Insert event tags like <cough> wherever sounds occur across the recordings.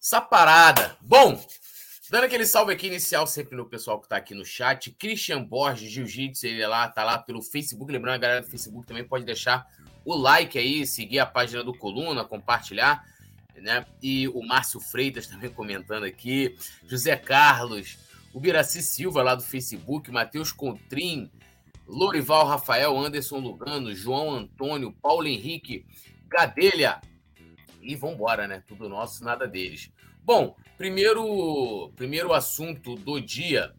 Essa parada. Bom, dando aquele salve aqui inicial sempre no pessoal que está aqui no chat. Christian Borges, Jiu-Jitsu, ele é lá, tá lá pelo Facebook. Lembrando, a galera do Facebook também pode deixar o like aí, seguir a página do Coluna, compartilhar. Né? E o Márcio Freitas também comentando aqui. José Carlos, o Biraci Silva lá do Facebook, Matheus Contrim, Lorival Rafael, Anderson Lugano, João Antônio, Paulo Henrique, Gadelha. E vambora, né? Tudo nosso, nada deles. Bom, primeiro, primeiro assunto do dia,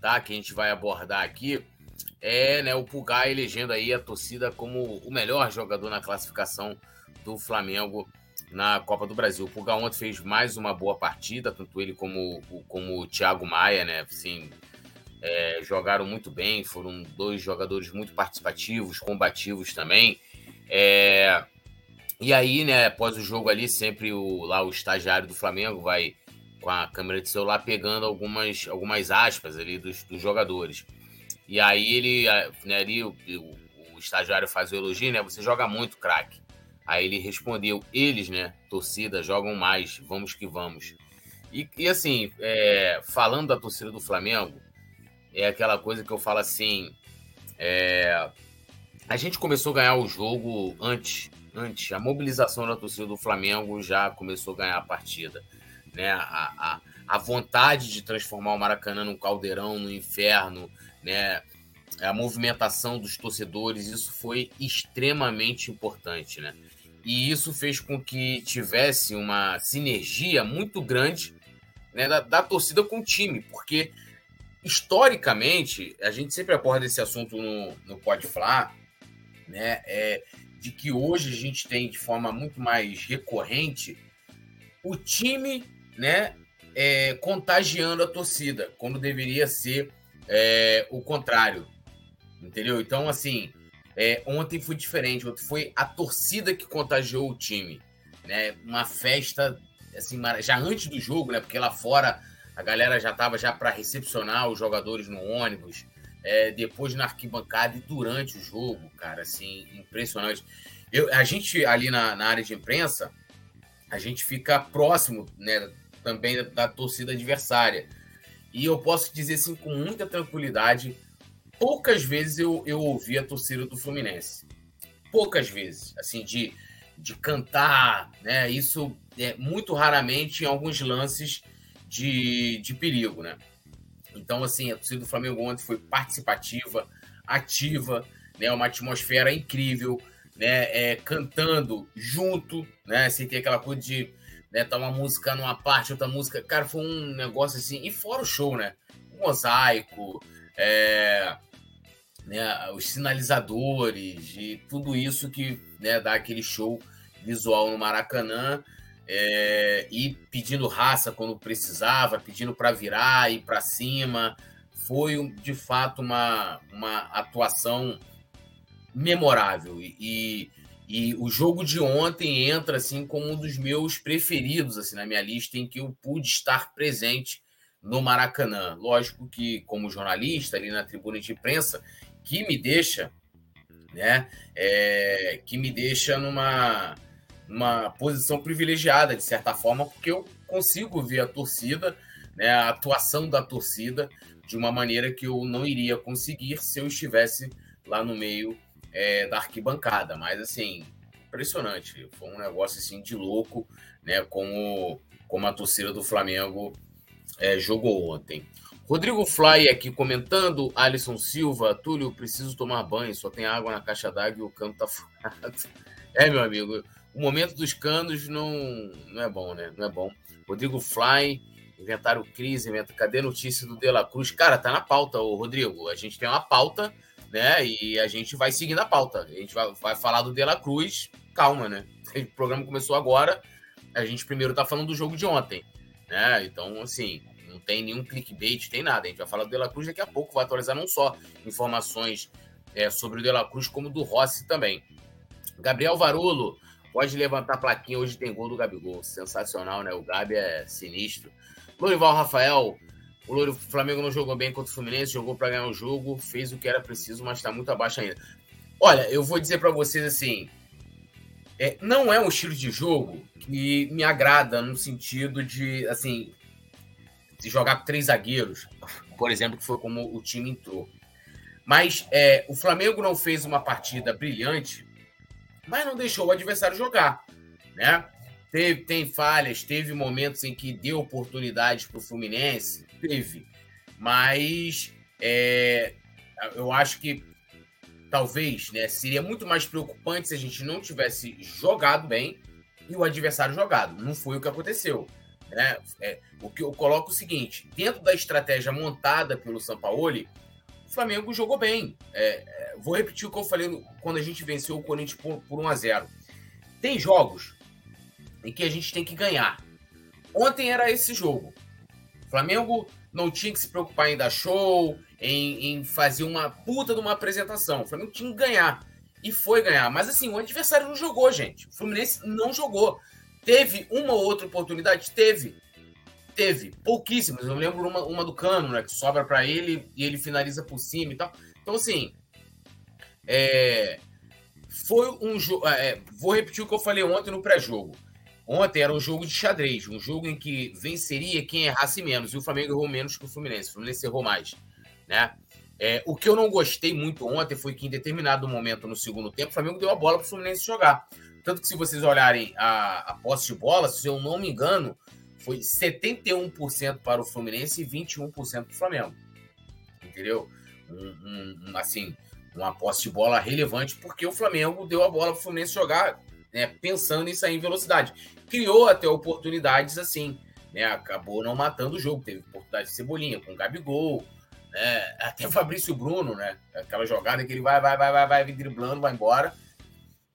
tá? Que a gente vai abordar aqui é né, o Pulgar elegendo aí a torcida como o melhor jogador na classificação do Flamengo na Copa do Brasil. O Pulgar ontem fez mais uma boa partida, tanto ele como, como o Thiago Maia, né? Assim, é, jogaram muito bem, foram dois jogadores muito participativos, combativos também. É, e aí, né, após o jogo ali, sempre o, lá o estagiário do Flamengo vai com a câmera de celular pegando algumas, algumas aspas ali dos, dos jogadores. E aí ele, né, ali o, o, o, estagiário faz o elogio, né? Você joga muito, craque. Aí ele respondeu, eles, né, torcida, jogam mais, vamos que vamos. E, e assim, é, falando da torcida do Flamengo, é aquela coisa que eu falo assim, é, a gente começou a ganhar o jogo antes antes. A mobilização da torcida do Flamengo já começou a ganhar a partida. Né? A, a, a vontade de transformar o Maracanã num caldeirão, no inferno, né? a movimentação dos torcedores, isso foi extremamente importante. Né? E isso fez com que tivesse uma sinergia muito grande né, da, da torcida com o time, porque historicamente, a gente sempre aborda esse assunto no, no Pode Falar, né? É, de que hoje a gente tem de forma muito mais recorrente o time, né, é, contagiando a torcida, quando deveria ser é, o contrário, entendeu? Então, assim, é, ontem foi diferente, ontem foi a torcida que contagiou o time, né? Uma festa, assim, já antes do jogo, né? Porque lá fora a galera já estava já para recepcionar os jogadores no ônibus, é, depois na arquibancada e durante o jogo, cara, assim, impressionante. Eu, a gente ali na, na área de imprensa, a gente fica próximo, né, também da, da torcida adversária. E eu posso dizer assim com muita tranquilidade, poucas vezes eu, eu ouvi a torcida do Fluminense. Poucas vezes, assim, de, de cantar, né? Isso é muito raramente em alguns lances de, de perigo, né? Então, assim, a torcida do Flamengo ontem foi participativa, ativa, né? Uma atmosfera incrível, né? É, cantando junto, né? Sem ter aquela coisa de né, tá uma música numa parte, outra música. Cara, foi um negócio assim. E fora o show, né? Mosaico, é, né, os sinalizadores e tudo isso que né, dá aquele show visual no Maracanã é, e pedindo raça quando precisava, pedindo para virar e para cima. Foi de fato uma, uma atuação memorável e, e o jogo de ontem entra assim como um dos meus preferidos assim na minha lista em que eu pude estar presente no Maracanã. Lógico que como jornalista ali na tribuna de imprensa que me deixa, né, é, que me deixa numa uma posição privilegiada, de certa forma, porque eu consigo ver a torcida, né, a atuação da torcida, de uma maneira que eu não iria conseguir se eu estivesse lá no meio é, da arquibancada. Mas, assim, impressionante. Foi um negócio assim de louco, né? Como, como a torcida do Flamengo é, jogou ontem. Rodrigo Fly aqui comentando, Alisson Silva, Túlio, preciso tomar banho, só tem água na caixa d'água e o cano tá <laughs> furado. É, meu amigo, o momento dos canos não, não é bom, né? Não é bom. Rodrigo Fly, inventaram crise, inventa... cadê a notícia do De La Cruz? Cara, tá na pauta, o Rodrigo. A gente tem uma pauta, né? E a gente vai seguindo a pauta. A gente vai, vai falar do De La Cruz, calma, né? <laughs> O programa começou agora, a gente primeiro tá falando do jogo de ontem, né? Então, assim, não tem nenhum clickbait, tem nada. A gente vai falar do De La Cruz daqui a pouco, vai atualizar não só informações é, sobre o De La Cruz, como do Rossi também. Gabriel Varulo, Pode levantar a plaquinha, hoje tem gol do Gabigol. Sensacional, né? O Gabi é sinistro. Lorival Rafael, o Louro, Flamengo não jogou bem contra o Fluminense, jogou para ganhar o jogo, fez o que era preciso, mas está muito abaixo ainda. Olha, eu vou dizer para vocês assim, é, não é um estilo de jogo que me agrada no sentido de, assim, de jogar com três zagueiros, por exemplo, que foi como o time entrou. Mas é, o Flamengo não fez uma partida brilhante, mas não deixou o adversário jogar, né? Teve, tem falhas, teve momentos em que deu oportunidades para o Fluminense, teve. Mas é, eu acho que talvez né, seria muito mais preocupante se a gente não tivesse jogado bem e o adversário jogado. Não foi o que aconteceu. Né? É, o que eu coloco o seguinte: dentro da estratégia montada pelo Sampaoli, o Flamengo jogou bem. É, é, vou repetir o que eu falei quando a gente venceu o Corinthians por, por 1 a 0 Tem jogos em que a gente tem que ganhar. Ontem era esse jogo. O Flamengo não tinha que se preocupar em dar show, em, em fazer uma puta de uma apresentação. O Flamengo tinha que ganhar. E foi ganhar. Mas assim, o adversário não jogou, gente. O Fluminense não jogou. Teve uma ou outra oportunidade? Teve. Teve. Pouquíssimas. Eu lembro uma, uma do Cano, né? Que sobra para ele e ele finaliza por cima e tal. Então, assim. É, foi um jogo. É, vou repetir o que eu falei ontem no pré-jogo. Ontem era um jogo de xadrez, um jogo em que venceria quem errasse menos, e o Flamengo errou menos que o Fluminense. O Fluminense errou mais, né? É, o que eu não gostei muito ontem foi que, em determinado momento no segundo tempo, o Flamengo deu a bola para o Fluminense jogar. Tanto que, se vocês olharem a, a posse de bola, se eu não me engano, foi 71% para o Fluminense e 21% para o Flamengo. Entendeu? Um, um, assim, uma posse de bola relevante, porque o Flamengo deu a bola para o Fluminense jogar né, pensando em sair em velocidade. Criou até oportunidades assim, né? Acabou não matando o jogo. Teve oportunidade de Cebolinha com o Gabigol, né? Até o <laughs> Fabrício Bruno, né? Aquela jogada que ele vai, vai, vai, vai, vai driblando, vai embora.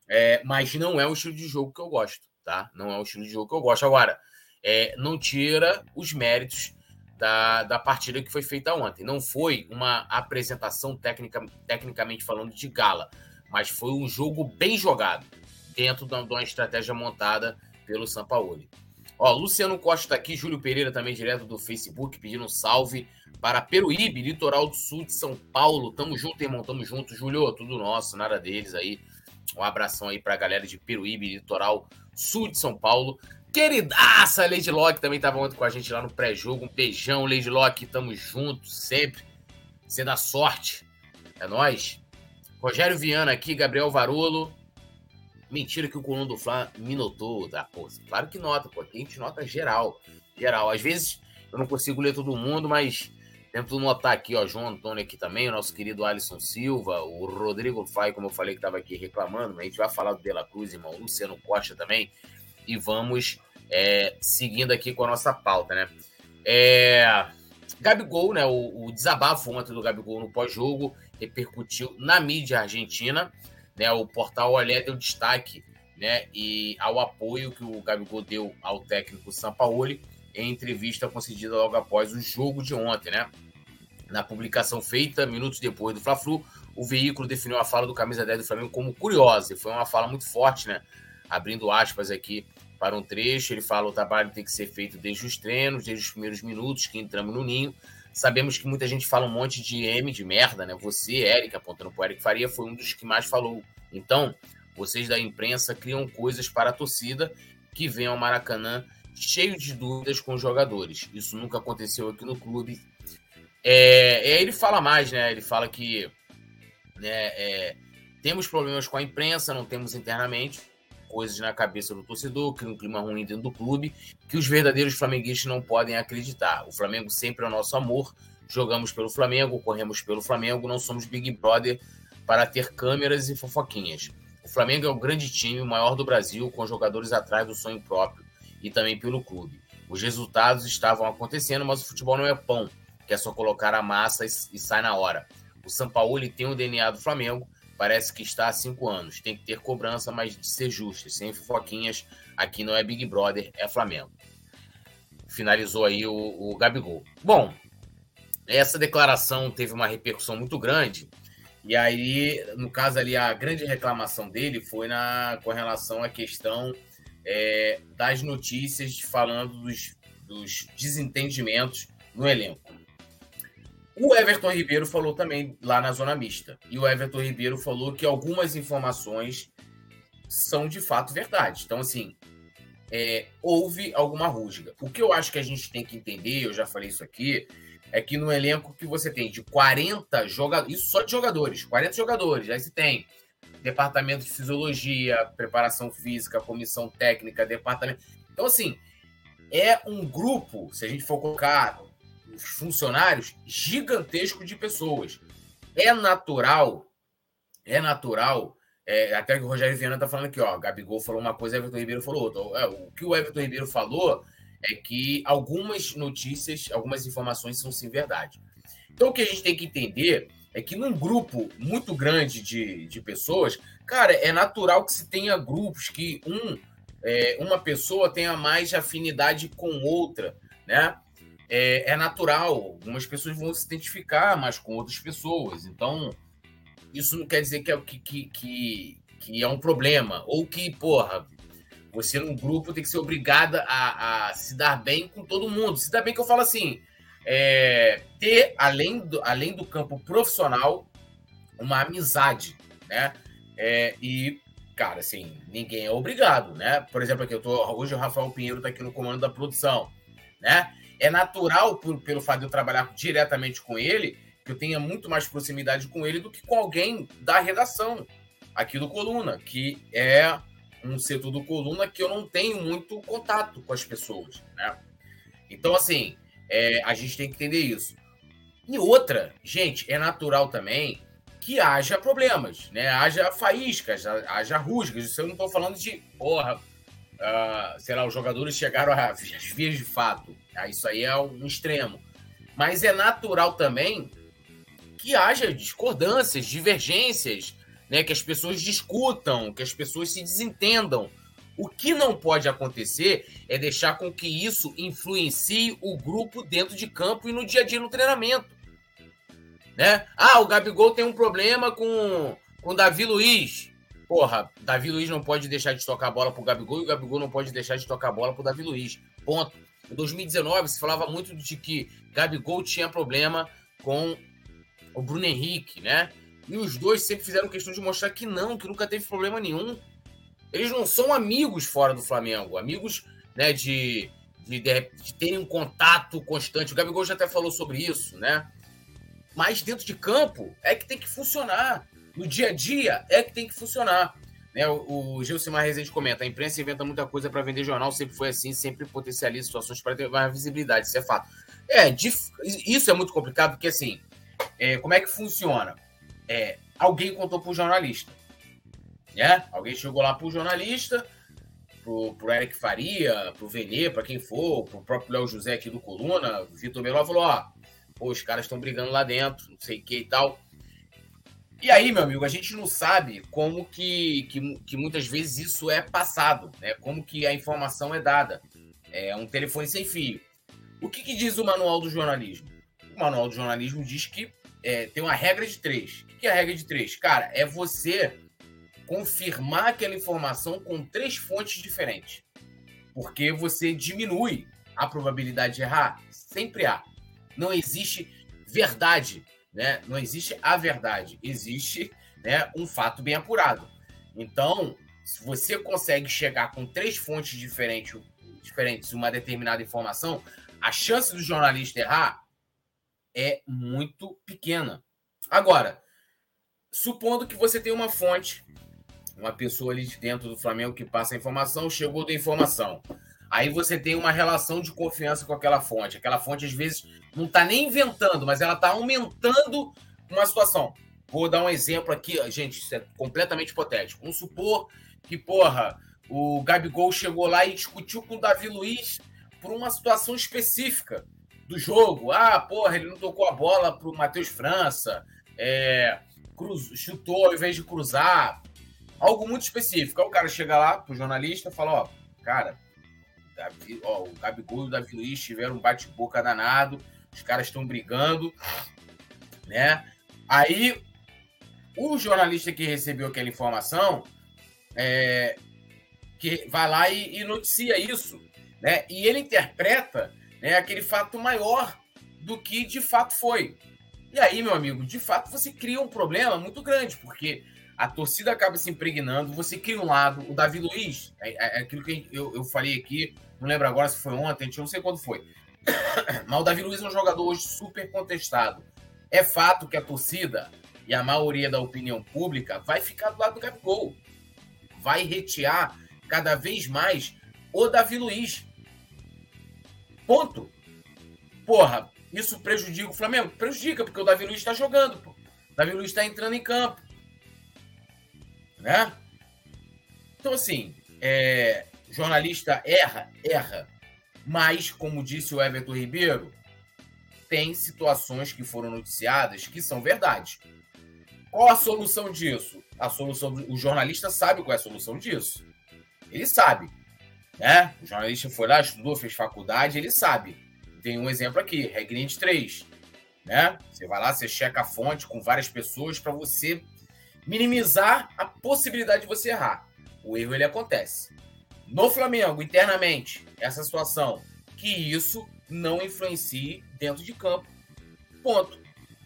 É, mas não é o estilo de jogo que eu gosto, tá? Não é o estilo de jogo que eu gosto. Agora, é, não tira os méritos da, da partida que foi feita ontem. Não foi uma apresentação técnica, tecnicamente falando de gala, mas foi um jogo bem jogado dentro de uma estratégia montada pelo Sampaoli. Ó, Luciano Costa tá aqui, Júlio Pereira também, direto do Facebook, pedindo um salve para Peruíbe, litoral do sul de São Paulo. Tamo junto, irmão, tamo junto. Júlio, tudo nosso, nada deles aí. Um abração aí pra galera de Peruíbe, litoral sul de São Paulo. Queridaça, Lady Locke também tava ontem com a gente lá no pré-jogo. Um beijão, Lady Locke, tamo junto sempre. Você dá sorte. É nós. Rogério Viana aqui, Gabriel Varolo. Mentira que o coluna do Fla me notou. Tá? Pô, claro que nota, pô. Aqui a gente nota geral. Geral. Às vezes eu não consigo ler todo mundo, mas tento notar aqui, ó. João Antônio aqui também, o nosso querido Alisson Silva, o Rodrigo Fai, como eu falei, que estava aqui reclamando. A gente vai falar do De La Cruz, irmão. Luciano Costa também. E vamos é, seguindo aqui com a nossa pauta, né? É, Gabigol, né? O, o desabafo ontem do Gabigol no pós-jogo repercutiu na mídia argentina. Né, o portal Olé deu destaque né, e ao apoio que o Gabigol deu ao técnico Sampaoli em entrevista concedida logo após o jogo de ontem. Né? Na publicação feita minutos depois do Fla-Flu, o veículo definiu a fala do camisa 10 do Flamengo como curiosa, e foi uma fala muito forte, né? Abrindo aspas aqui para um trecho, ele fala: o trabalho tem que ser feito desde os treinos, desde os primeiros minutos que entramos no ninho. Sabemos que muita gente fala um monte de M de merda, né? Você, Eric, apontando para o Eric Faria, foi um dos que mais falou. Então, vocês da imprensa criam coisas para a torcida que vem ao Maracanã cheio de dúvidas com os jogadores. Isso nunca aconteceu aqui no clube. É, ele fala mais, né? Ele fala que né, é, temos problemas com a imprensa, não temos internamente coisas na cabeça do torcedor, cria um clima ruim dentro do clube, que os verdadeiros flamenguistas não podem acreditar. O Flamengo sempre é o nosso amor, jogamos pelo Flamengo, corremos pelo Flamengo, não somos Big Brother para ter câmeras e fofoquinhas. O Flamengo é o grande time, o maior do Brasil, com jogadores atrás do sonho próprio e também pelo clube. Os resultados estavam acontecendo, mas o futebol não é pão, que é só colocar a massa e, e sai na hora. O Sampaoli tem o DNA do Flamengo, parece que está há cinco anos. Tem que ter cobrança, mas de ser justo, sem fofoquinhas. Aqui não é Big Brother, é Flamengo. Finalizou aí o, o Gabigol. Bom, essa declaração teve uma repercussão muito grande E aí, no caso ali, a grande reclamação dele foi na, com relação à questão é, das notícias falando dos, dos desentendimentos no elenco. O Everton Ribeiro falou também lá na zona mista. E o Everton Ribeiro falou que algumas informações são de fato verdade. Então, assim, é, houve alguma rusga. O que eu acho que a gente tem que entender, eu já falei isso aqui, é que no elenco que você tem de 40 jogadores, isso só de jogadores, 40 jogadores, aí você tem departamento de fisiologia, preparação física, comissão técnica, departamento. Então, assim, é um grupo, se a gente for colocar funcionários, gigantesco de pessoas. É natural, é natural. É, até que o Rogério Viana tá falando aqui, ó. Gabigol falou uma coisa, Everton Ribeiro falou outra. É, o que o Everton Ribeiro falou é que algumas notícias, algumas informações são sim verdade. Então o que a gente tem que entender é que num grupo muito grande de, de pessoas, cara, é natural que se tenha grupos que um, é, uma pessoa tenha mais afinidade com outra, né? É, é, natural, algumas pessoas vão se identificar mais com outras pessoas. Então, isso não quer dizer que é, que, que, que, é um problema. Ou que, porra, você num grupo tem que ser obrigada a, a, se dar bem com todo mundo. Se dar bem que eu falo assim, é, ter, além do, além do campo profissional, uma amizade, né? É, e, cara, assim, ninguém é obrigado, né? Por exemplo, aqui eu tô. Hoje o Rafael Pinheiro está aqui no comando da produção, né? É natural, por, pelo fato de eu trabalhar diretamente com ele, que eu tenha muito mais proximidade com ele do que com alguém da redação aqui do Coluna, que é um setor do Coluna que eu não tenho muito contato com as pessoas, né? Então, assim, é, a gente tem que entender isso. E outra, gente, é natural também que haja problemas, né? Haja faíscas, haja rusgas. Isso eu não estou falando de, porra, uh, sei lá, os jogadores chegaram às <laughs> vias de fato. Ah, isso aí é um extremo. Mas é natural também que haja discordâncias, divergências, né? que as pessoas discutam, que as pessoas se desentendam. O que não pode acontecer é deixar com que isso influencie o grupo dentro de campo e no dia a dia no treinamento. Né? Ah, o Gabigol tem um problema com com Davi Luiz. Porra, Davi Luiz não pode deixar de tocar a bola pro Gabigol e o Gabigol não pode deixar de tocar a bola pro Davi Luiz. Ponto. Em 2019 se falava muito de que Gabigol tinha problema com o Bruno Henrique, né? E os dois sempre fizeram questão de mostrar que não, que nunca teve problema nenhum. Eles não são amigos fora do Flamengo, amigos né, de, de, de terem um contato constante. O Gabigol já até falou sobre isso, né? Mas dentro de campo é que tem que funcionar. No dia a dia é que tem que funcionar. Né, o, o Gilcimar Rezende comenta: a imprensa inventa muita coisa para vender jornal, sempre foi assim, sempre potencializa situações para ter mais visibilidade, isso é fato. É, isso é muito complicado, porque assim, é, como é que funciona? É, alguém contou para o jornalista. Né? Alguém chegou lá para o jornalista, pro, pro Eric Faria, pro Venê, para quem for, pro próprio Léo José aqui do Coluna, o Vitor Meló falou: ó, pô, os caras estão brigando lá dentro, não sei o que e tal. E aí, meu amigo, a gente não sabe como que, que, que, muitas vezes isso é passado, né? Como que a informação é dada. É um telefone sem fio. O que, que diz o manual do jornalismo? O manual do jornalismo diz que é, tem uma regra de três. O que, é a regra de três? Cara, é você confirmar aquela informação com três fontes diferentes. Porque você diminui a probabilidade de errar. Sempre há. Não existe verdade né? Não existe a verdade, existe né, um fato bem apurado. Então, se você consegue chegar com três fontes diferentes, diferentes uma determinada informação, a chance do jornalista errar é muito pequena. Agora, supondo que você tem uma fonte, uma pessoa ali dentro do Flamengo que passa a informação, chegou da informação. Aí você tem uma relação de confiança com aquela fonte. Aquela fonte, às vezes, não está nem inventando, mas ela está aumentando uma situação. Vou dar um exemplo aqui, gente, isso é completamente hipotético. Vamos supor que, porra, o Gabigol chegou lá e discutiu com o Davi Luiz por uma situação específica do jogo. Ah, porra, ele não tocou a bola pro Matheus França, é, cruz, chutou ao invés de cruzar. Algo muito específico. Aí o cara chega lá pro jornalista e fala, ó, cara, Davi, ó, o Gabigol e o Davi Luiz tiveram um bate-boca danado, os caras estão brigando, né? Aí o jornalista que recebeu aquela informação é, que vai lá e, e, noticia isso, né? E ele interpreta né, aquele fato maior do que de fato foi. E aí, meu amigo, de fato você cria um problema muito grande, porque a torcida acaba se impregnando, você cria um lado, o Davi Luiz, é, é, é aquilo que eu, eu falei aqui, não lembro agora se foi ontem, não sei quando foi. <coughs> Mas o Davi Luiz é um jogador hoje super contestado. É fato que a torcida e a maioria da opinião pública vai ficar do lado do Gabigol. Vai retear cada vez mais o Davi Luiz. Ponto. Porra, isso prejudica o Flamengo? Prejudica, porque o Davi Luiz está jogando. Pô. O Davi Luiz está entrando em campo. Né? Então, assim, é, jornalista erra, erra. Mas, como disse o Everton Ribeiro, tem situações que foram noticiadas que são verdade. Qual a solução disso? A solução do... o jornalista sabe qual é a solução disso. Ele sabe, né? O jornalista foi lá, estudou, fez faculdade, ele sabe. Tem um exemplo aqui, regrinha de 3, né? Você vai lá, você checa a fonte com várias pessoas para você minimizar a possibilidade de você errar. O erro ele acontece no Flamengo, internamente, essa situação, que isso não influencie dentro de campo. Ponto.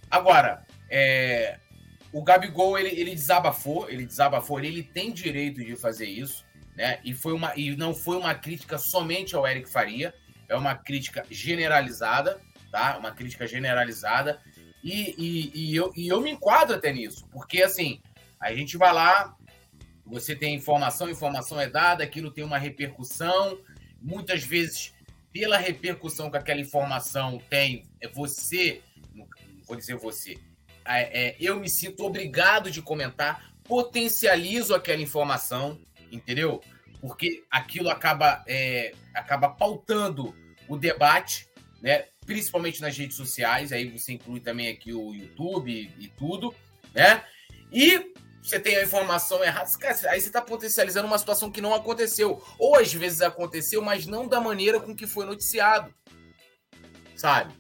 Agora, é, o Gabigol, ele, ele desabafou, ele desabafou, ele tem direito de fazer isso, né? E, foi uma, e não foi uma crítica somente ao Eric Faria, é uma crítica generalizada, tá? Uma crítica generalizada. E, e, e, eu, e eu me enquadro até nisso, porque assim, a gente vai lá, você tem informação, informação é dada, aquilo tem uma repercussão. Muitas vezes, pela repercussão que aquela informação tem, é você, vou dizer você, é, é, eu me sinto obrigado de comentar, potencializo aquela informação, entendeu? Porque aquilo acaba, é, acaba pautando o debate, né? principalmente nas redes sociais, aí você inclui também aqui o YouTube e, e tudo, né? E você tem a informação errada, aí você está potencializando uma situação que não aconteceu. Ou às vezes aconteceu, mas não da maneira com que foi noticiado. Sabe?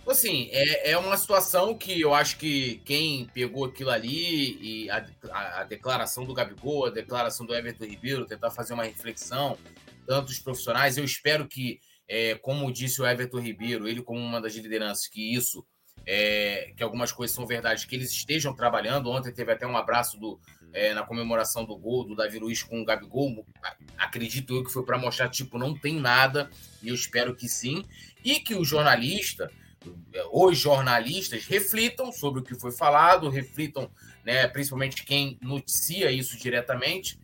Então, assim, é, é uma situação que eu acho que quem pegou aquilo ali e a, a, a declaração do Gabigol, a declaração do Everton Ribeiro, tentar fazer uma reflexão, tanto os profissionais, eu espero que, é, como disse o Everton Ribeiro, ele como uma das lideranças, que isso é, que algumas coisas são verdade, que eles estejam trabalhando. Ontem teve até um abraço do, é, na comemoração do gol do Davi Luiz com o Gabigol. Acredito eu que foi para mostrar, tipo, não tem nada, e eu espero que sim. E que o jornalista, os jornalistas, reflitam sobre o que foi falado, reflitam, né, principalmente quem noticia isso diretamente,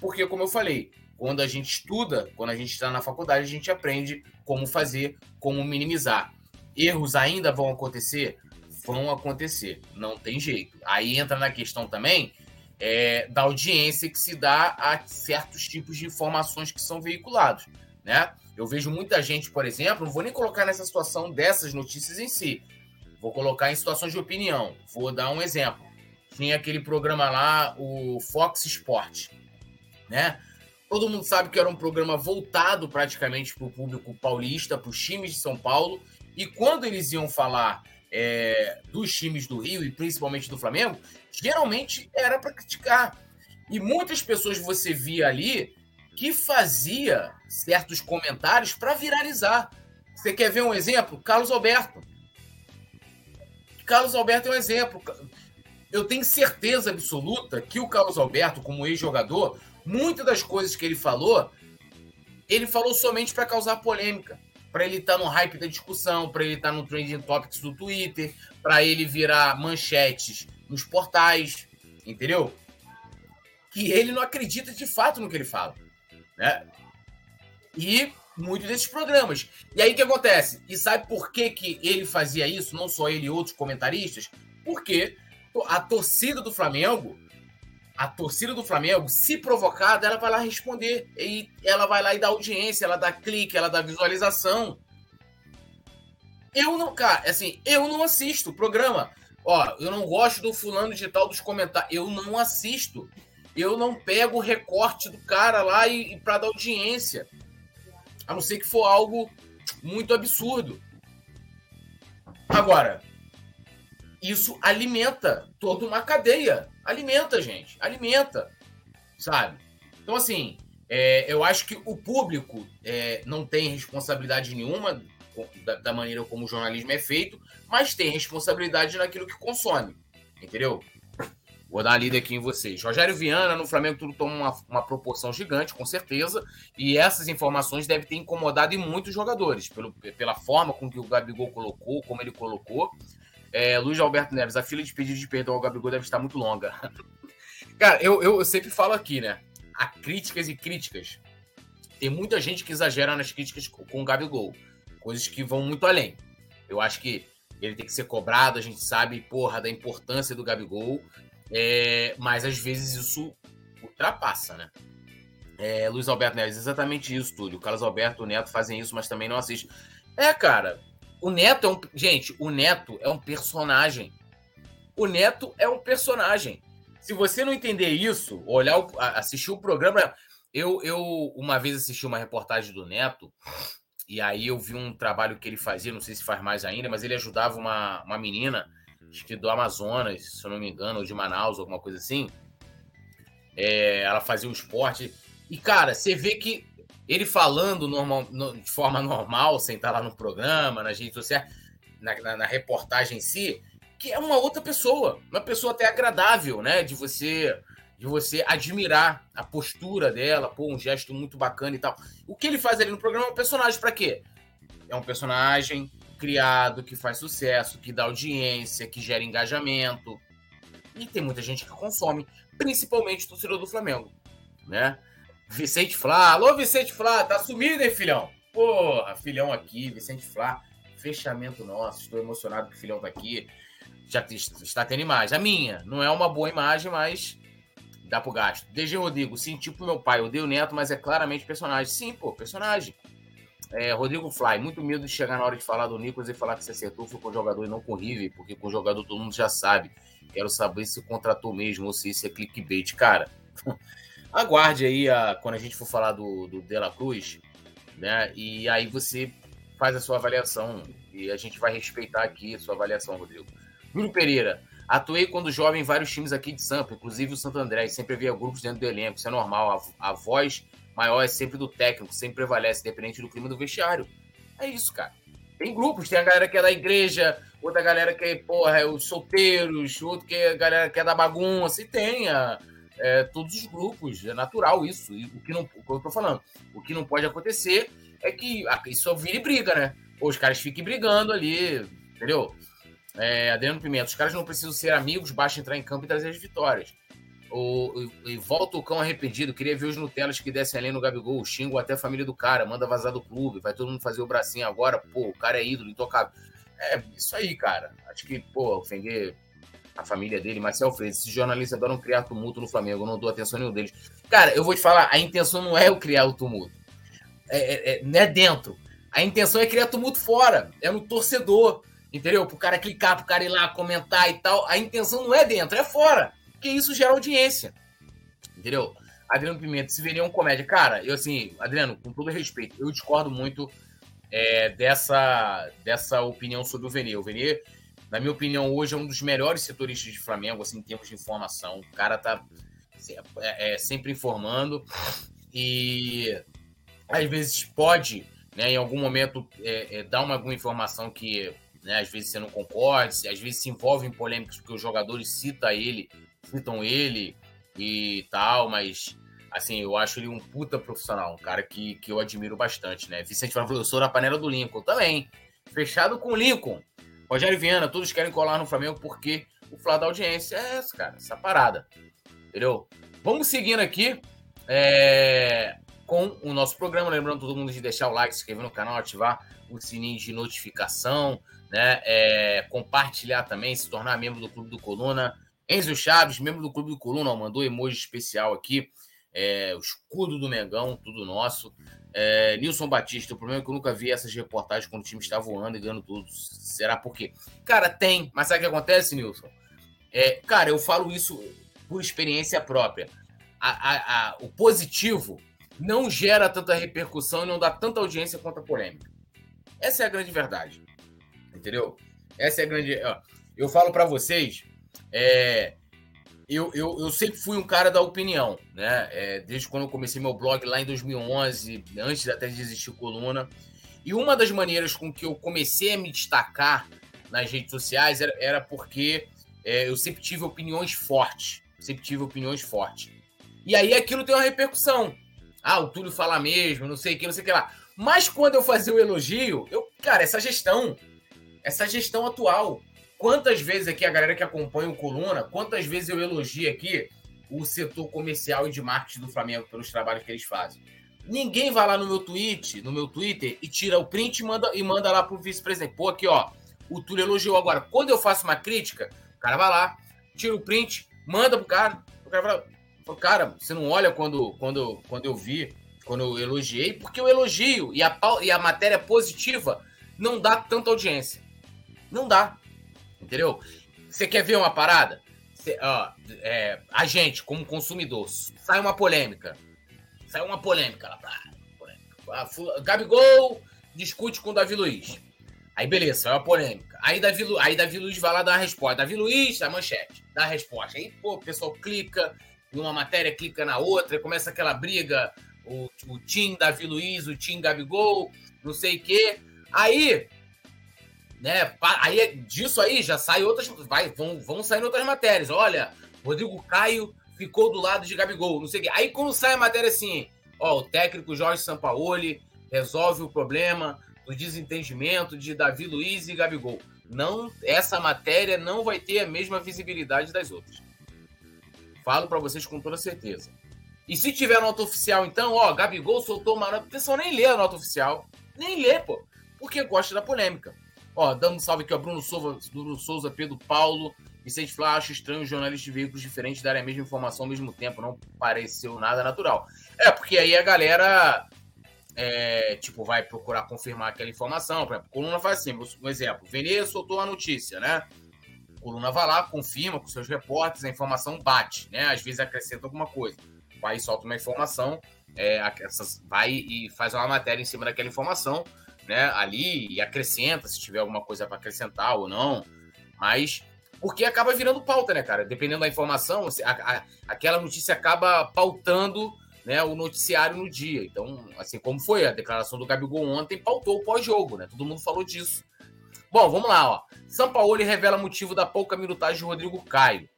porque, como eu falei, quando a gente estuda, quando a gente está na faculdade, a gente aprende como fazer, como minimizar. Erros ainda vão acontecer? Vão acontecer, não tem jeito. Aí entra na questão também é, da audiência que se dá a certos tipos de informações que são veiculados, né? Eu vejo muita gente, por exemplo, não vou nem colocar nessa situação dessas notícias em si, vou colocar em situações de opinião. Vou dar um exemplo. Tinha aquele programa lá, o Fox Sport, né? Todo mundo sabe que era um programa voltado praticamente para o público paulista, para os times de São Paulo, e quando eles iam falar é, dos times do Rio e principalmente do Flamengo, geralmente era para criticar. E muitas pessoas você via ali que fazia certos comentários para viralizar. Você quer ver um exemplo? Carlos Alberto. Carlos Alberto é um exemplo. Eu tenho certeza absoluta que o Carlos Alberto, como ex-jogador, muitas das coisas que ele falou, ele falou somente para causar polêmica para ele estar tá no hype da discussão, para ele estar tá no trending topics do Twitter, para ele virar manchetes nos portais, entendeu? Que ele não acredita de fato no que ele fala, né? E muitos desses programas. E aí o que acontece? E sabe por que, que ele fazia isso, não só ele e outros comentaristas? Porque a torcida do Flamengo a torcida do Flamengo, se provocada, ela vai lá responder. E ela vai lá e dá audiência, ela dá clique, ela dá visualização. Eu não, cara, assim, eu não assisto o programa. Ó, eu não gosto do fulano de tal dos comentários. Eu não assisto. Eu não pego o recorte do cara lá e, e para dar audiência. A não ser que for algo muito absurdo. Agora, isso alimenta toda uma cadeia. Alimenta, gente. Alimenta. Sabe? Então, assim, é, eu acho que o público é, não tem responsabilidade nenhuma da, da, maneira como o jornalismo é feito, mas tem responsabilidade naquilo que consome. Entendeu? Vou dar uma lida aqui em vocês. Rogério Viana, no Flamengo, tudo toma uma, uma proporção gigante, com certeza. E essas informações devem ter incomodado muitos jogadores, pelo, pela forma com que o Gabigol colocou, como ele colocou. É, Luiz Alberto Neves, a fila de pedidos de perdão ao Gabigol deve estar muito longa. <laughs> Cara, eu, eu, eu sempre falo aqui, né? Há críticas e críticas. Tem muita gente que exagera nas críticas com o Gabigol. Coisas que vão muito além. Eu acho que ele tem que ser cobrado, a gente sabe, porra, da importância do Gabigol. É, mas às vezes isso ultrapassa, né? É, Luiz Alberto Neves, exatamente isso, Túlio. O Carlos Alberto, o Neto fazem isso, mas também não assistem. É, cara, o Neto é um. Gente, o Neto é um personagem. O Neto é um personagem. Se você não entender isso, olhar, o, assistir o programa. Eu, eu uma vez assisti uma reportagem do Neto, e aí eu vi um trabalho que ele fazia, não sei se faz mais ainda, mas ele ajudava uma, uma menina acho que do Amazonas, se eu não me engano, ou de Manaus, alguma coisa assim. É, ela fazia o esporte. E, cara, você vê que ele falando normal, de forma normal, sem estar lá no programa, redes sociais, na, na, na, reportagem em si, que é uma outra pessoa. Uma pessoa até agradável, né? De você de você admirar a postura dela, pô, um gesto muito bacana e tal. O que ele faz ali no programa é um personagem para quê? É um personagem criado, que faz sucesso, que dá audiência, que gera engajamento. E tem muita gente que consome, principalmente o torcedor do Flamengo, né? Vicente Flá, alô Vicente Flá, tá sumido, hein, filhão? Porra, filhão aqui, Vicente Flá, fechamento nosso, estou emocionado que o filhão tá aqui. Já está tendo imagem. A minha não é uma boa imagem, mas dá pro gasto. DG Rodrigo, sim, tipo meu pai, odeio o Neto, mas é claramente personagem. Sim, pô, personagem. É, Rodrigo Fly, muito medo de chegar na hora de falar do Nicolas e falar que você acertou foi com o jogador e não com o River, porque com o jogador todo mundo já sabe. Quero saber se contratou mesmo ou se isso é clickbait. Cara, <laughs> aguarde aí a, quando a gente for falar do, do De La Cruz, né? E aí você faz a sua avaliação e a gente vai respeitar aqui a sua avaliação, Rodrigo. Júlio Pereira, atuei quando jovem em vários times aqui de Sampa, inclusive o Santo André, sempre havia grupos dentro do elenco, isso é normal. A, a voz maior é sempre do técnico, sempre prevalece, independente do clima do vestiário. É isso, cara. Tem grupos, tem a galera que é da igreja, outra galera que é, porra, é os solteiros, outro que é a galera que é da bagunça, e tem a, é, todos os grupos, é natural isso. E o que não, o que eu tô falando, o que não pode acontecer é que isso vire briga, né? Ou os caras fiquem brigando ali, entendeu? É, Adriano Pimenta, os caras não precisam ser amigos, basta entrar em campo e trazer as vitórias. O, e volta o cão arrependido. Queria ver os Nutelas que descem além no Gabigol. Xingo até a família do cara. Manda vazar do clube. Vai todo mundo fazer o bracinho agora. Pô, o cara é ídolo, intocável. É isso aí, cara. Acho que, pô, ofender a família dele, Marcel Freitas, esses jornalistas adoram criar tumulto no Flamengo. Eu não dou atenção nenhum deles. Cara, eu vou te falar, a intenção não é eu criar o tumulto. É, é, é, não é dentro. A intenção é criar tumulto fora. É no torcedor. Entendeu? Pro cara clicar, pro cara ir lá comentar e tal. A intenção não é dentro, é fora porque isso gera audiência. Entendeu? Adriano Pimenta, se veria um comédia. Cara, eu assim, Adriano, com todo respeito, eu discordo muito é, dessa, dessa opinião sobre o Venier. O Venier, na minha opinião, hoje é um dos melhores setoristas de Flamengo, assim, em termos de informação. O cara tá é, é, sempre informando e às vezes pode, né, em algum momento, é, é, dar uma, alguma informação que né, às vezes você não concorde, às vezes se envolve em polêmicas porque os jogadores citam ele citam ele e tal, mas assim, eu acho ele um puta profissional, um cara que, que eu admiro bastante, né? Vicente falou, eu sou da panela do Lincoln também. Fechado com o Lincoln. Rogério Viana, todos querem colar no Flamengo porque o Flá da audiência é essa, cara, essa parada. Entendeu? Vamos seguindo aqui é, com o nosso programa. Lembrando todo mundo de deixar o like, se inscrever no canal, ativar o sininho de notificação, né? É, compartilhar também, se tornar membro do Clube do Coluna. Enzo Chaves, membro do Clube do Coluna, mandou emoji especial aqui. É, o escudo do Mengão, tudo nosso. É, Nilson Batista, o problema é que eu nunca vi essas reportagens quando o time está voando e ganhando tudo. Será por quê? Cara, tem, mas sabe o que acontece, Nilson? É, cara, eu falo isso por experiência própria. A, a, a, o positivo não gera tanta repercussão e não dá tanta audiência quanto a polêmica. Essa é a grande verdade. Entendeu? Essa é a grande. Ó, eu falo para vocês, é, eu, eu, eu, sempre fui um cara da opinião, né? É, desde quando eu comecei meu blog lá em 2011, antes até de existir coluna. E uma das maneiras com que eu comecei a me destacar nas redes sociais era, era porque é, eu sempre tive opiniões fortes. Sempre tive opiniões fortes. E aí aquilo tem uma repercussão. Ah, o Túlio fala mesmo, não sei o que, não sei o que lá. Mas quando eu fazia o elogio, eu, cara, essa gestão, essa gestão atual, quantas vezes aqui a galera que acompanha o Coluna, quantas vezes eu elogio aqui o setor comercial e de marketing do Flamengo pelos trabalhos que eles fazem. Ninguém vai lá no meu tweet, no meu Twitter e tira o print e manda, e manda lá pro vice-presidente. Pô, aqui, ó, o Túlio elogiou agora. Quando eu faço uma crítica, o cara vai lá, tira o print, manda pro cara. O cara fala, cara, você não olha quando, quando, quando eu vi, quando eu elogiei, porque o elogio e a, e a matéria positiva não dá tanta audiência. Não dá. Entendeu? Você quer ver uma parada? Você, ó, é, a gente, como consumidor, sai uma polêmica. Sai uma polêmica lá. Polêmica. Gabigol discute com o Davi Luiz. Aí beleza, é uma polêmica. Aí Davi, aí Davi Luiz vai lá dar a resposta. Davi Luiz, a manchete, dá a resposta. Aí, pô, o pessoal clica numa matéria, clica na outra, começa aquela briga. O, o Tim Davi Luiz, o Tim Gabigol, não sei o quê. Aí, né, aí disso aí já sai outras. Vai, vão, vão sair outras matérias. Olha, Rodrigo Caio ficou do lado de Gabigol, não sei o quê. Aí quando sai a matéria assim, ó, o técnico Jorge Sampaoli resolve o problema do desentendimento de Davi Luiz e Gabigol. Não, essa matéria não vai ter a mesma visibilidade das outras. Falo para vocês com toda certeza. E se tiver nota oficial, então, ó, Gabigol soltou uma nota. O pessoal nem lê a nota oficial. Nem lê, pô. Porque gosta da polêmica. Ó, dando um salve aqui, ó, Bruno Souza, Bruno Souza Pedro Paulo, Vicente Flá, acho estranho jornalistas de veículos diferentes darem a mesma informação ao mesmo tempo. Não pareceu nada natural. É, porque aí a galera é, tipo, vai procurar confirmar aquela informação. Por exemplo, coluna faz assim, um exemplo, Veneza soltou a notícia, né? coluna vai lá, confirma com seus repórteres, a informação bate, né? Às vezes acrescenta alguma coisa. Vai e solta uma informação, é, vai e faz uma matéria em cima daquela informação, né? Ali e acrescenta se tiver alguma coisa para acrescentar ou não. Mas porque acaba virando pauta, né, cara? Dependendo da informação, a, a, aquela notícia acaba pautando né, o noticiário no dia. Então, assim como foi a declaração do Gabigol ontem, pautou o pós-jogo, né? Todo mundo falou disso. Bom, vamos lá, ó. São Paulo revela motivo da pouca minutagem de Rodrigo Caio.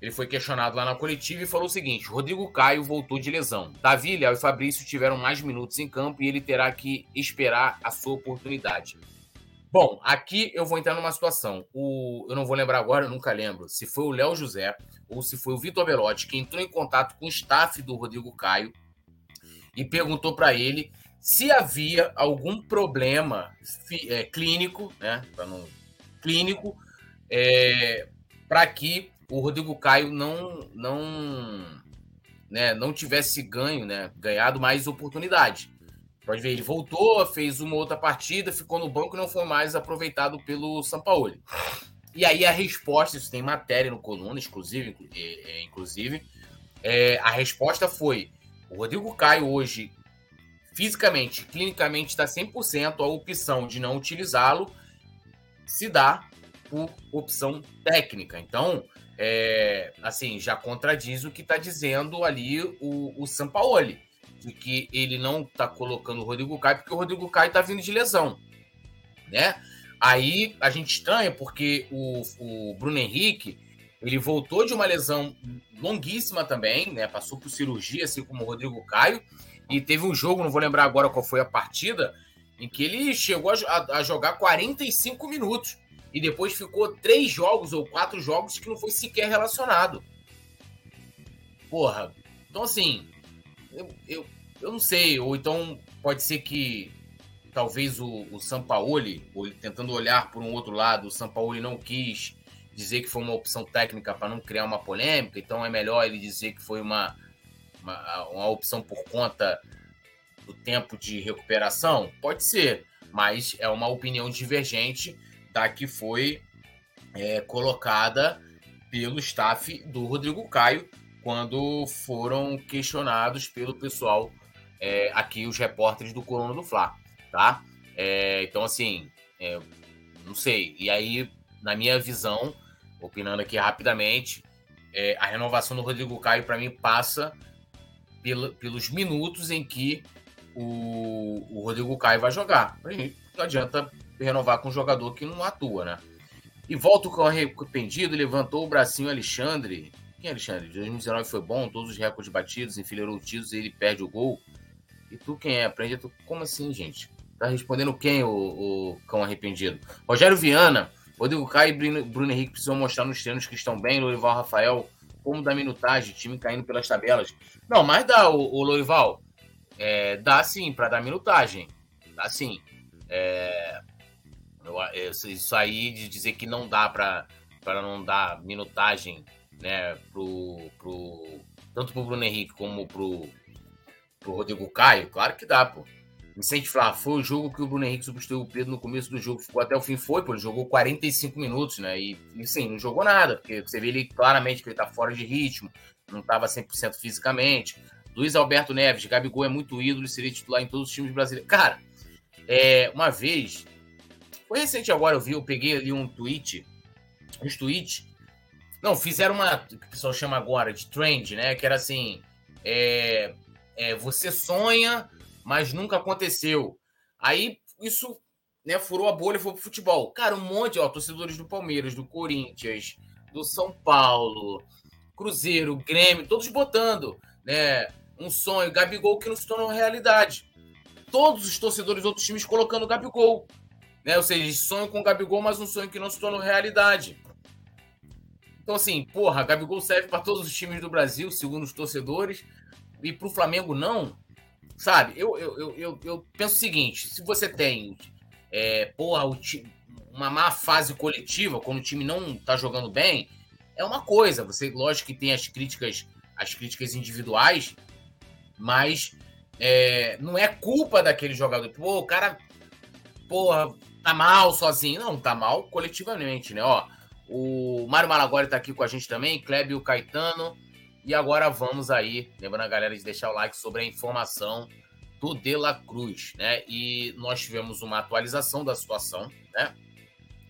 Ele foi questionado lá na coletiva e falou o seguinte: Rodrigo Caio voltou de lesão. Davi, Léo e Fabrício tiveram mais minutos em campo e ele terá que esperar a sua oportunidade. Bom, aqui eu vou entrar numa situação. O, eu não vou lembrar agora, eu nunca lembro se foi o Léo José ou se foi o Vitor Belotti que entrou em contato com o staff do Rodrigo Caio e perguntou para ele se havia algum problema é, clínico, né, não, clínico, é, para que o Rodrigo Caio não não né, não tivesse ganho, né, ganhado mais oportunidade. Pode ver, ele voltou, fez uma outra partida, ficou no banco e não foi mais aproveitado pelo Sampaoli. E aí a resposta, isso tem matéria no coluna, exclusive, é, inclusive, é, a resposta foi: o Rodrigo Caio hoje, fisicamente, clinicamente, está 100%, a opção de não utilizá-lo se dá por opção técnica. Então, é, assim, já contradiz o que está dizendo ali o, o Sampaoli, de que ele não está colocando o Rodrigo Caio, porque o Rodrigo Caio está vindo de lesão, né? Aí a gente estranha porque o, o Bruno Henrique ele voltou de uma lesão longuíssima também, né? Passou por cirurgia, assim como o Rodrigo Caio. E teve um jogo, não vou lembrar agora qual foi a partida, em que ele chegou a, a jogar 45 minutos. E depois ficou três jogos ou quatro jogos que não foi sequer relacionado. Porra. Então, assim, eu, eu, eu não sei. Ou então pode ser que talvez o, o Sampaoli, tentando olhar por um outro lado, o Sampaoli não quis dizer que foi uma opção técnica para não criar uma polêmica, então é melhor ele dizer que foi uma, uma, uma opção por conta do tempo de recuperação? Pode ser, mas é uma opinião divergente da que foi é, colocada pelo staff do Rodrigo Caio quando foram questionados pelo pessoal é, aqui, os repórteres do Corona do Fla tá? É, então, assim, é, não sei. E aí na minha visão, opinando aqui rapidamente, é, a renovação do Rodrigo Caio, para mim, passa pelos minutos em que o, o Rodrigo Caio vai jogar. Não adianta renovar com um jogador que não atua, né? E volta o arrependido, levantou o bracinho Alexandre. Quem é Alexandre? 2019 foi bom, todos os recordes batidos, enfileirou títulos e ele perde o gol. E tu quem é? Aprende tu. Como assim, gente? Tá respondendo quem, o, o cão arrependido? Rogério Viana, Rodrigo Caio e Bruno, Bruno Henrique precisam mostrar nos treinos que estão bem. Lorival Rafael, como da minutagem, time caindo pelas tabelas. Não, mas dá, o, o Lorival. É, dá sim, para dar minutagem. Dá sim. É, eu, isso aí de dizer que não dá para não dar minutagem né, pro, pro, tanto pro Bruno Henrique como pro, pro Rodrigo Caio, claro que dá, pô. Vicente Flá, foi o jogo que o Bruno Henrique substituiu o Pedro no começo do jogo, ficou até o fim, foi, pô, ele jogou 45 minutos, né, e, e sim, não jogou nada, porque você vê ele claramente que ele tá fora de ritmo, não tava 100% fisicamente. Luiz Alberto Neves, Gabigol é muito ídolo e seria titular em todos os times brasileiros. Cara, é, uma vez, foi recente agora, eu vi, eu peguei ali um tweet, uns tweets, não, fizeram uma, que o pessoal chama agora de trend, né, que era assim, é, é, você sonha mas nunca aconteceu. Aí isso né, furou a bolha e foi pro futebol. Cara, um monte, ó, torcedores do Palmeiras, do Corinthians, do São Paulo, Cruzeiro, Grêmio, todos botando, né, um sonho, Gabigol que não se tornou realidade. Todos os torcedores de outros times colocando Gabigol. Né? Ou seja, sonho com Gabigol, mas um sonho que não se tornou realidade. Então, assim, porra, Gabigol serve para todos os times do Brasil, segundo os torcedores, e para o Flamengo não. Sabe, eu, eu, eu, eu, penso o seguinte: se você tem é, porra, uma má fase coletiva, quando o time não tá jogando bem, é uma coisa. Você, lógico que tem as críticas, as críticas individuais, mas é, não é culpa daquele jogador. Pô, o cara, porra, tá mal sozinho. Não, tá mal coletivamente, né? Ó, o Mário Malagori tá aqui com a gente também, Clébio Caetano. E agora vamos aí, lembrando a galera de deixar o like sobre a informação do De La Cruz, né? E nós tivemos uma atualização da situação, né?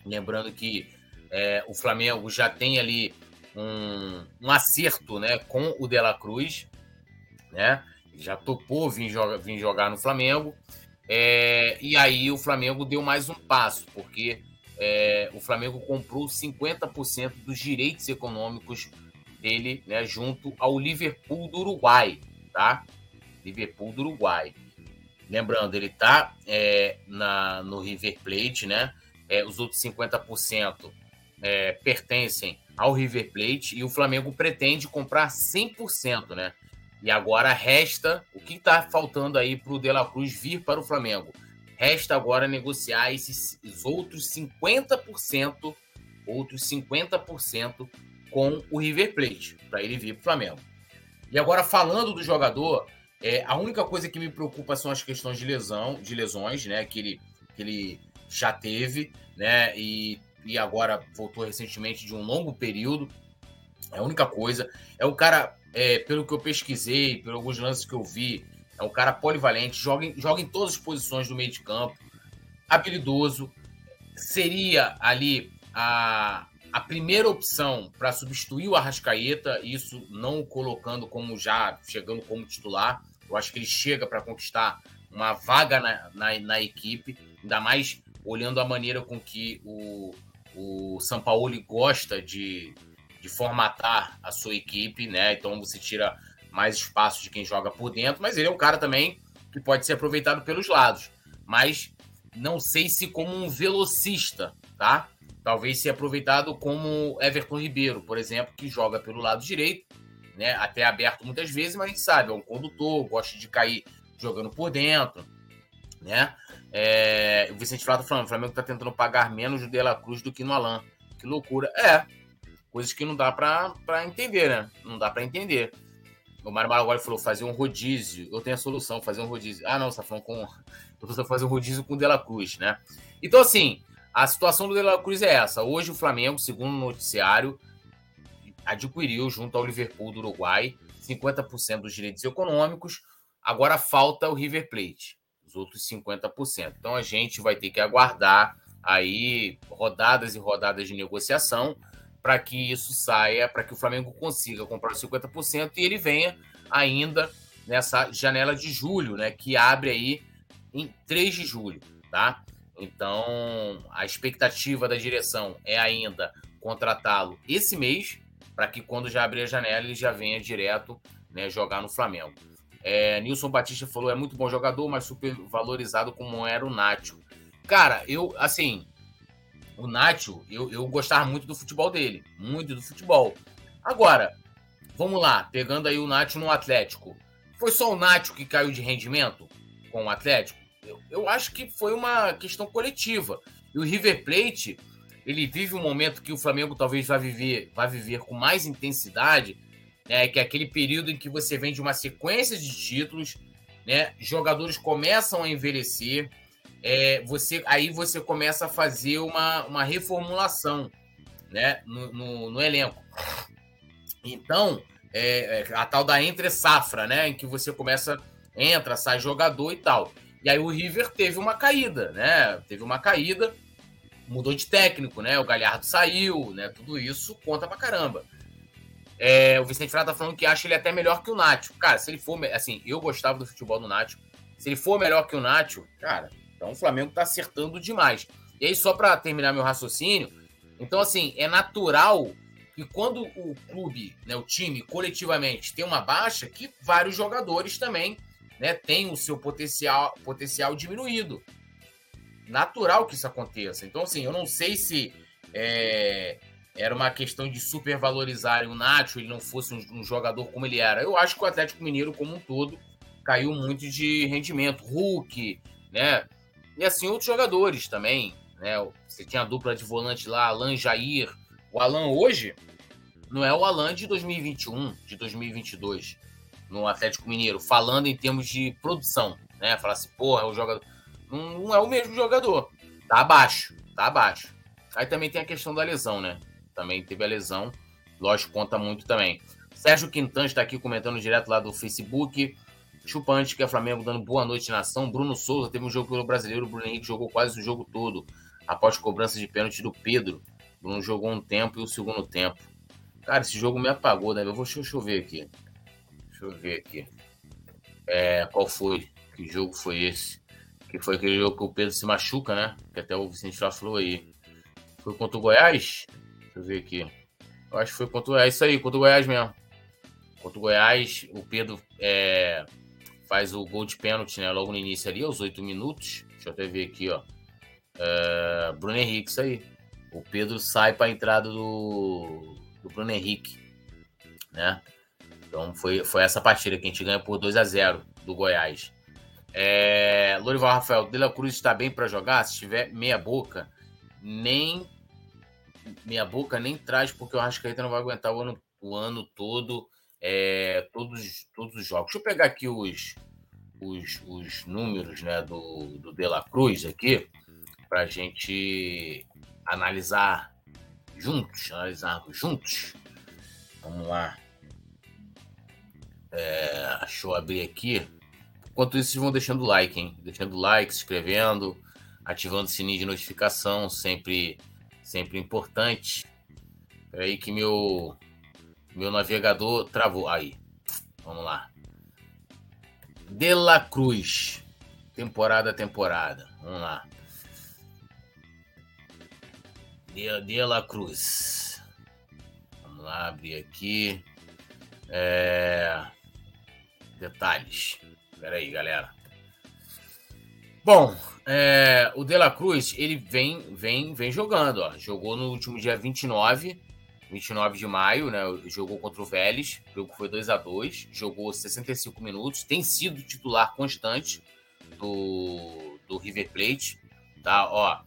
Lembrando que é, o Flamengo já tem ali um, um, acerto, né, com o De La Cruz, né? Já topou vir, joga, vir jogar no Flamengo. É, e aí o Flamengo deu mais um passo, porque é, o Flamengo comprou 50% dos direitos econômicos dele, né, junto ao Liverpool do Uruguai, tá? Liverpool do Uruguai. Lembrando, ele tá é, na, no River Plate, né? É, os outros 50% é, pertencem ao River Plate e o Flamengo pretende comprar 100%, né? E agora resta o que está faltando aí para o De La Cruz vir para o Flamengo. Resta agora negociar esses outros 50%, outros 50% com o River Plate, para ele vir para o Flamengo. E agora, falando do jogador, é, a única coisa que me preocupa são as questões de lesão, de lesões, né? Que ele, que ele já teve, né? E, e agora voltou recentemente de um longo período. É a única coisa. É o cara, é, pelo que eu pesquisei, por alguns lances que eu vi, é um cara polivalente, joga em, joga em todas as posições do meio de campo, habilidoso. Seria ali a, a primeira opção para substituir o Arrascaeta, isso não o colocando como já chegando como titular, eu acho que ele chega para conquistar uma vaga na, na, na, equipe, ainda mais olhando a maneira com que o, o São Paulo gosta de, de formatar a sua equipe, né? Então você tira mais espaço de quem joga por dentro, mas ele é um cara também que pode ser aproveitado pelos lados. Mas não sei se como um velocista, tá? talvez ser aproveitado como Everton Ribeiro, por exemplo, que joga pelo lado direito, né, até aberto muitas vezes, mas a gente sabe, é um condutor, gosta de cair jogando por dentro, né? É, o Vicente Flávio tá falando, o Flamengo está tentando pagar menos no De La Cruz do que no Alan. Que loucura. É, coisas que não dá para entender, né? Não dá para entender. O Mário Maragoli falou fazer um rodízio. Eu tenho a solução, fazer um rodízio. Ah, não, você tá falando com. <laughs> Eu tô fazer um rodízio com o De La Cruz, né? Então, assim, a situação do De La Cruz é essa. Hoje o Flamengo, segundo o noticiário, adquiriu junto ao Liverpool do Uruguai 50% dos direitos econômicos. Agora falta o River Plate, os outros 50%. Então a gente vai ter que aguardar aí rodadas e rodadas de negociação para que isso saia, para que o Flamengo consiga comprar os 50% e ele venha ainda nessa janela de julho, né, que abre aí em 3 de julho, tá? Então, a expectativa da direção é ainda contratá-lo esse mês, para que quando já abrir a janela ele já venha direto né, jogar no Flamengo. É, Nilson Batista falou: é muito bom jogador, mas super valorizado como era o Nacho. Cara, eu, assim, o Nacho, eu, eu gostava muito do futebol dele, muito do futebol. Agora, vamos lá, pegando aí o Nacho no Atlético. Foi só o Nacho que caiu de rendimento com o Atlético? Eu, eu acho que foi uma questão coletiva. E o River Plate, ele vive um momento que o Flamengo talvez vá viver, vá viver com mais intensidade, né, que é aquele período em que você vem de uma sequência de títulos, né, jogadores começam a envelhecer, é, você aí você começa a fazer uma, uma reformulação né, no, no, no elenco. Então, é, é, a tal da entre safra, né, em que você começa, entra, sai jogador e tal. E aí o River teve uma caída, né? Teve uma caída, mudou de técnico, né? O Galhardo saiu, né? Tudo isso conta pra caramba. É, o Vicente Frata tá falando que acha ele até melhor que o Nacho. Cara, se ele for. Assim, eu gostava do futebol do Nacho. Se ele for melhor que o Nacho, cara, então o Flamengo tá acertando demais. E aí, só para terminar meu raciocínio, então, assim, é natural que quando o clube, né, o time, coletivamente, tem uma baixa, que vários jogadores também né, têm o seu potencial, potencial diminuído. Natural que isso aconteça. Então, assim, eu não sei se é, era uma questão de supervalorizar o Nacho, ele não fosse um, um, jogador como ele era. Eu acho que o Atlético Mineiro, como um todo, caiu muito de rendimento. Hulk, né? E assim, outros jogadores também. Né? Você tinha a dupla de volante lá, Alan Jair. O Alan hoje não é o Alan de 2021, de 2022, no Atlético Mineiro, falando em termos de produção. Né? Falar assim, porra, é o jogador. Não, não é o mesmo jogador. Tá abaixo, tá abaixo. Aí também tem a questão da lesão, né? também teve a lesão. Lógico, conta muito também. Sérgio Quintan está aqui comentando direto lá do Facebook. Chupante, que é Flamengo, dando boa noite nação. Bruno Souza teve um jogo pelo brasileiro. O Bruno Henrique jogou quase o jogo todo. Após cobrança de pênalti do Pedro. Bruno jogou um tempo e o segundo tempo. Cara, esse jogo me apagou, né? Eu vou, deixa eu ver aqui. Deixa eu ver aqui. É, qual foi? Que jogo foi esse? Que foi aquele jogo que o Pedro se machuca, né? Que até o Vicente já falou aí. Foi contra o Goiás? Deixa eu ver aqui. Eu acho que foi contra o Goiás. É isso aí, contra o Goiás mesmo. Contra o Goiás, o Pedro é, faz o gol de pênalti, né? Logo no início ali, aos oito minutos. Deixa eu até ver aqui, ó. É, Bruno Henrique, isso aí. O Pedro sai para a entrada do, do Bruno Henrique, né? Então foi, foi essa partida que a gente ganha por 2 a 0 do Goiás. É, Lorival Rafael, De La Cruz está bem para jogar? Se tiver meia boca, nem minha boca nem traz, porque o Arrascaeta não vai aguentar o ano, o ano todo, é, todos, todos os jogos. Deixa eu pegar aqui os, os, os números né, do, do De La Cruz aqui, para a gente analisar juntos, analisarmos juntos. Vamos lá. É, deixa eu abrir aqui. Enquanto isso, vocês vão deixando like, hein? Deixando like, se inscrevendo, ativando o sininho de notificação, sempre sempre importante. aí que meu meu navegador travou. Aí, vamos lá. De La Cruz, temporada temporada. Vamos lá. De, de La Cruz. Vamos lá, abrir aqui. É... Detalhes. Espera aí, galera. Bom, é, o De La Cruz, ele vem, vem, vem jogando, ó. Jogou no último dia 29, 29 de maio, né? Jogou contra o Vélez, o jogo foi 2 a 2 jogou 65 minutos, tem sido titular constante do, do River Plate, tá? Ó,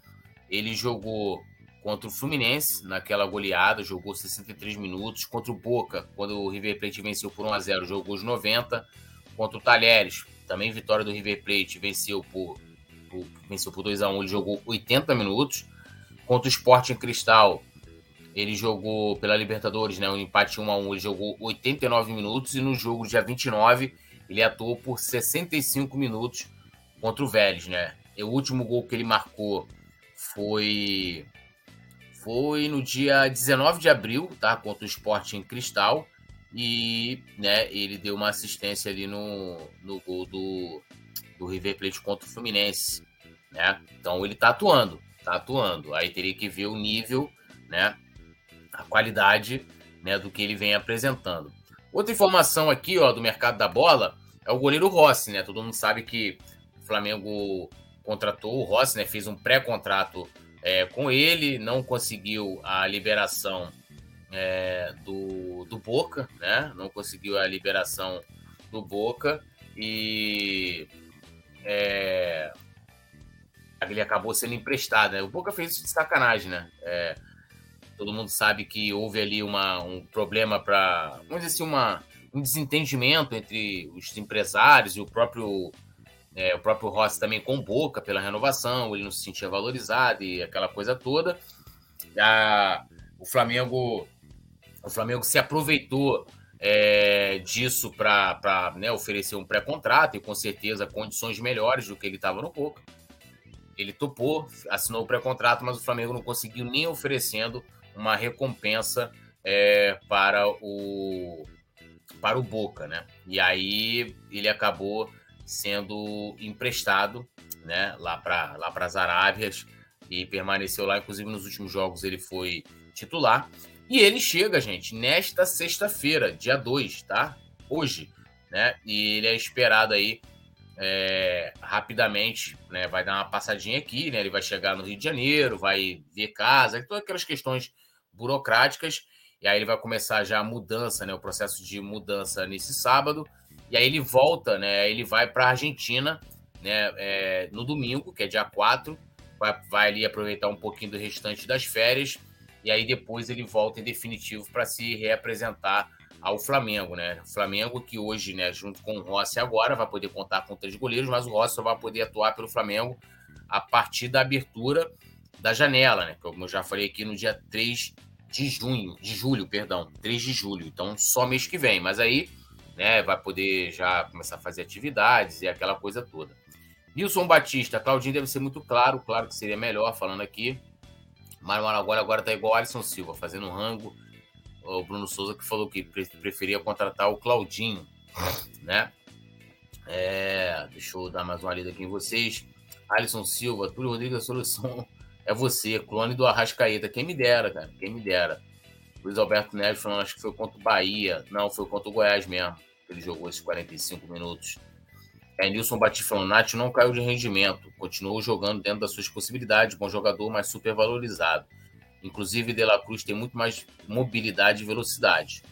ele jogou contra o Fluminense naquela goleada, jogou 63 minutos, contra o Boca, quando o River Plate venceu por 1 a 0, jogou os 90, contra o Talheres, também vitória do River Plate, venceu por, por venceu por 2 a 1 ele jogou 80 minutos. Contra o Sporting Cristal, ele jogou pela Libertadores, né, um empate 1 a 1 ele jogou 89 minutos. E no jogo dia 29, ele atuou por 65 minutos contra o Vélez. Né? E o último gol que ele marcou foi foi no dia 19 de abril, tá? Contra o Sporting Cristal. E né, ele deu uma assistência ali no, no gol do, do River Plate contra o Fluminense. Né? Então ele tá atuando, tá atuando. Aí teria que ver o nível, né? A qualidade né, do que ele vem apresentando. Outra informação aqui, ó, do mercado da bola é o goleiro Rossi, né? Todo mundo sabe que o Flamengo contratou o Rossi, né? Fez um pré-contrato é, com ele, não conseguiu a liberação é, do, do Boca, né? Não conseguiu a liberação do Boca e é, ele acabou sendo emprestado, né? O Boca fez isso de sacanagem, né? É, todo mundo sabe que houve ali uma, um problema para, vamos dizer assim, uma, um desentendimento entre os empresários e o próprio é, o próprio Rossi também com boca pela renovação, ele não se sentia valorizado e aquela coisa toda. A, o Flamengo o Flamengo se aproveitou é, disso para né, oferecer um pré-contrato e com certeza condições melhores do que ele estava no Boca. Ele topou, assinou o pré-contrato, mas o Flamengo não conseguiu nem oferecendo uma recompensa é, para o para o Boca, né? E aí ele acabou sendo emprestado, né, lá para lá para as Arábias e permaneceu lá. Inclusive nos últimos jogos ele foi titular. E ele chega, gente, nesta sexta-feira, dia 2, tá? Hoje, né? E ele é esperado aí é, rapidamente, né? Vai dar uma passadinha aqui, né? Ele vai chegar no Rio de Janeiro, vai ver casa, todas aquelas questões burocráticas. E aí ele vai começar já a mudança, né? O processo de mudança nesse sábado. E aí ele volta, né? Ele vai para a Argentina, né? É, no domingo, que é dia 4. Vai, vai ali aproveitar um pouquinho do restante das férias. E aí depois ele volta em definitivo para se reapresentar ao Flamengo, né? Flamengo que hoje, né, junto com o Rossi agora, vai poder contar com três goleiros, mas o Rossi só vai poder atuar pelo Flamengo a partir da abertura da janela, né? Como eu já falei aqui no dia 3 de junho, de julho, perdão, 3 de julho. Então, só mês que vem. Mas aí, né, vai poder já começar a fazer atividades e aquela coisa toda. Nilson Batista, Claudinho deve ser muito claro, claro que seria melhor falando aqui. Mário agora tá igual Alisson Silva, fazendo rango. O Bruno Souza que falou que preferia contratar o Claudinho, né? É, deixa eu dar mais uma lida aqui em vocês. Alisson Silva, Túlio Rodrigues, a solução é você, clone do Arrascaeta. Quem me dera, cara, quem me dera. Luiz Alberto Neves falando, acho que foi contra o Bahia. Não, foi contra o Goiás mesmo. Ele jogou esses 45 minutos. É, Nilson Bati falando, Nath não caiu de rendimento. Continuou jogando dentro das suas possibilidades. Bom jogador, mas super valorizado. Inclusive, De La Cruz tem muito mais mobilidade e velocidade.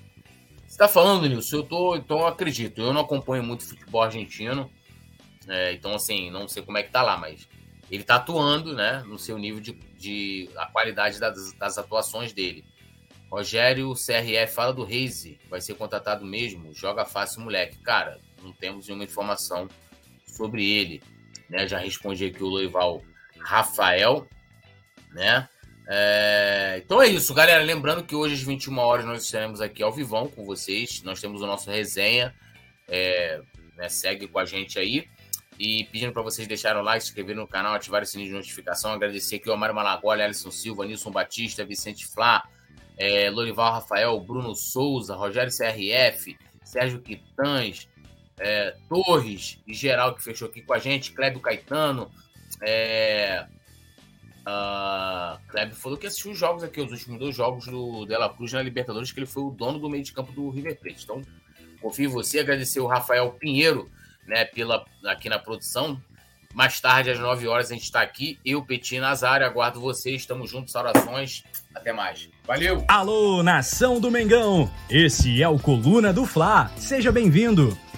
Você está falando, Nilson? Eu tô, então eu acredito. Eu não acompanho muito futebol argentino. É, então, assim, não sei como é que tá lá, mas ele está atuando, né, no seu nível de, de a qualidade das, das atuações dele. Rogério CRF fala do Reise, vai ser contratado mesmo, joga fácil moleque. Cara, não temos nenhuma informação sobre ele. Né? Já respondi aqui o Loival Rafael, né? É... Então é isso, galera. Lembrando que hoje às 21 horas nós estaremos aqui ao vivão com vocês. Nós temos o nosso resenha. É... Né? Segue com a gente aí. E pedindo para vocês deixarem o like, se inscreverem no canal, ativar o sininho de notificação. Agradecer aqui o Mário Malagoli, Alisson Silva, Nilson Batista, Vicente Flá, é, Lorival Rafael, Bruno Souza, Rogério CRF, Sérgio Quitães, é, Torres, em geral, que fechou aqui com a gente, Clébio Caetano. É, uh, Clébio falou que assistiu os jogos aqui, os últimos dois jogos do Dela Cruz na Libertadores, que ele foi o dono do meio de campo do River Plate. Então, confio em você. Agradecer o Rafael Pinheiro né, pela, aqui na produção. Mais tarde, às 9 horas, a gente está aqui. Eu, Petit Nazário, aguardo vocês. Estamos juntos, saudações. Até mais. Valeu! Alô, nação do Mengão! Esse é o Coluna do Fla. Seja bem-vindo!